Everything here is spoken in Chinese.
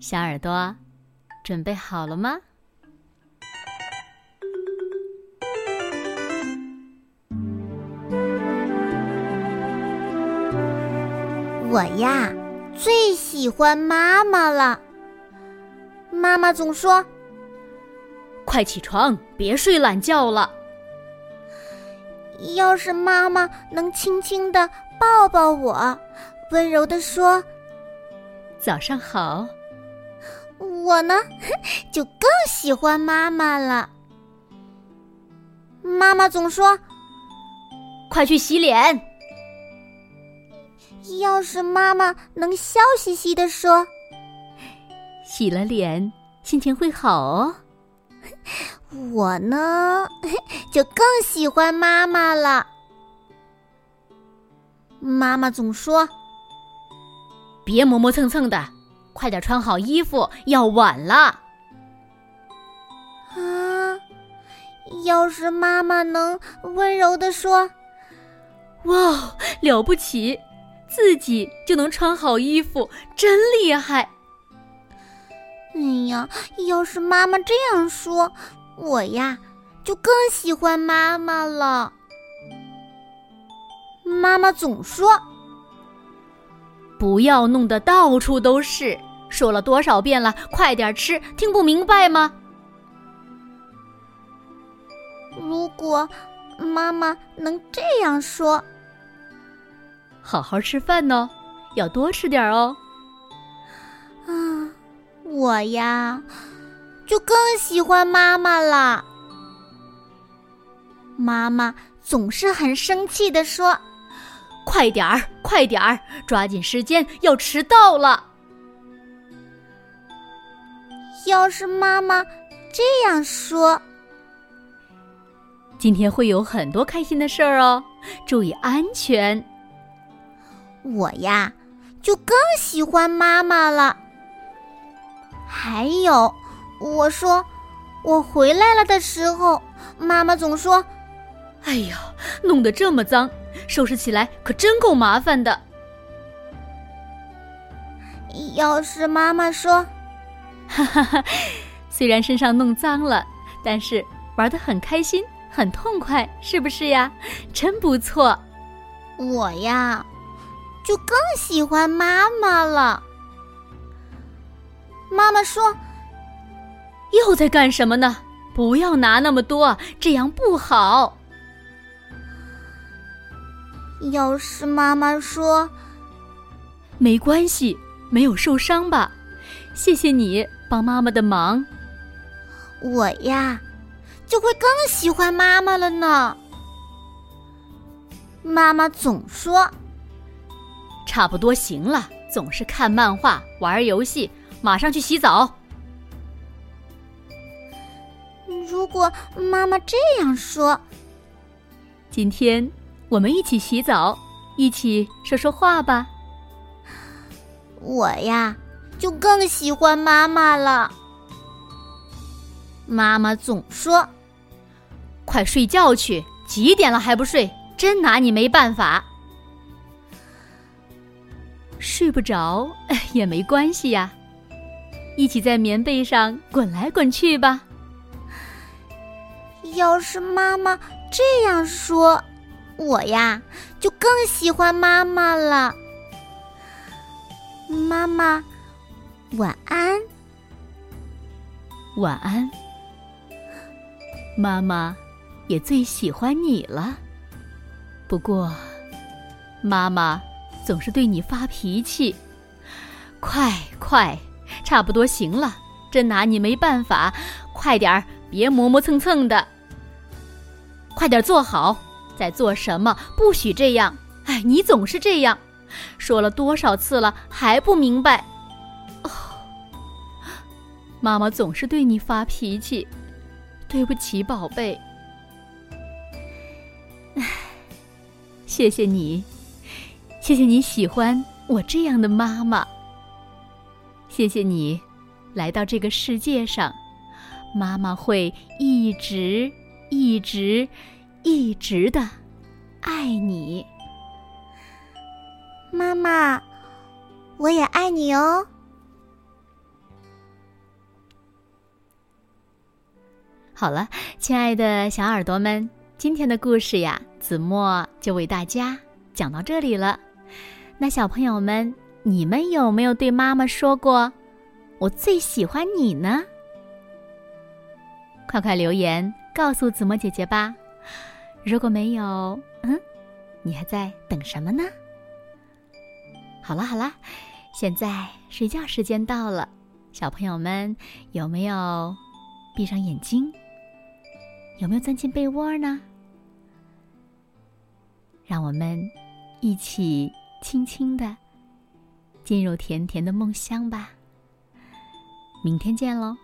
小耳朵，准备好了吗？我呀，最喜欢妈妈了。妈妈总说：“快起床，别睡懒觉了。”要是妈妈能轻轻的抱抱我，温柔的说：“早上好。”我呢，就更喜欢妈妈了。妈妈总说：“快去洗脸。”要是妈妈能笑嘻嘻的说：“洗了脸，心情会好哦。”我呢，就更喜欢妈妈了。妈妈总说：“别磨磨蹭蹭的，快点穿好衣服，要晚了。”啊，要是妈妈能温柔的说：“哇，了不起，自己就能穿好衣服，真厉害！”哎呀，要是妈妈这样说。我呀，就更喜欢妈妈了。妈妈总说：“不要弄得到处都是。”说了多少遍了，快点吃，听不明白吗？如果妈妈能这样说：“好好吃饭呢，要多吃点哦。”啊，我呀。就更喜欢妈妈了。妈妈总是很生气的说：“快点儿，快点儿，抓紧时间，要迟到了。”要是妈妈这样说，今天会有很多开心的事儿哦，注意安全。我呀，就更喜欢妈妈了。还有。我说，我回来了的时候，妈妈总说：“哎呀，弄得这么脏，收拾起来可真够麻烦的。”要是妈妈说：“哈哈哈，虽然身上弄脏了，但是玩的很开心，很痛快，是不是呀？真不错。”我呀，就更喜欢妈妈了。妈妈说。又在干什么呢？不要拿那么多，这样不好。要是妈妈说：“没关系，没有受伤吧？”谢谢你帮妈妈的忙。我呀，就会更喜欢妈妈了呢。妈妈总说：“差不多行了，总是看漫画、玩游戏，马上去洗澡。”如果妈妈这样说，今天我们一起洗澡，一起说说话吧。我呀，就更喜欢妈妈了。妈妈总说：“快睡觉去，几点了还不睡？真拿你没办法。”睡不着 也没关系呀，一起在棉被上滚来滚去吧。要是妈妈这样说，我呀就更喜欢妈妈了。妈妈，晚安。晚安。妈妈也最喜欢你了。不过，妈妈总是对你发脾气。快快，差不多行了，真拿你没办法。快点儿，别磨磨蹭蹭的。快点坐好，在做什么？不许这样！哎，你总是这样，说了多少次了，还不明白？妈妈总是对你发脾气，对不起，宝贝。唉，谢谢你，谢谢你喜欢我这样的妈妈。谢谢你，来到这个世界上，妈妈会一直、一直、一直的爱你。妈妈，我也爱你哦。好了，亲爱的小耳朵们，今天的故事呀，子墨就为大家讲到这里了。那小朋友们，你们有没有对妈妈说过“我最喜欢你”呢？快快留言告诉子墨姐姐吧。如果没有，嗯，你还在等什么呢？好了好了，现在睡觉时间到了，小朋友们有没有闭上眼睛？有没有钻进被窝呢？让我们一起轻轻的进入甜甜的梦乡吧。明天见喽！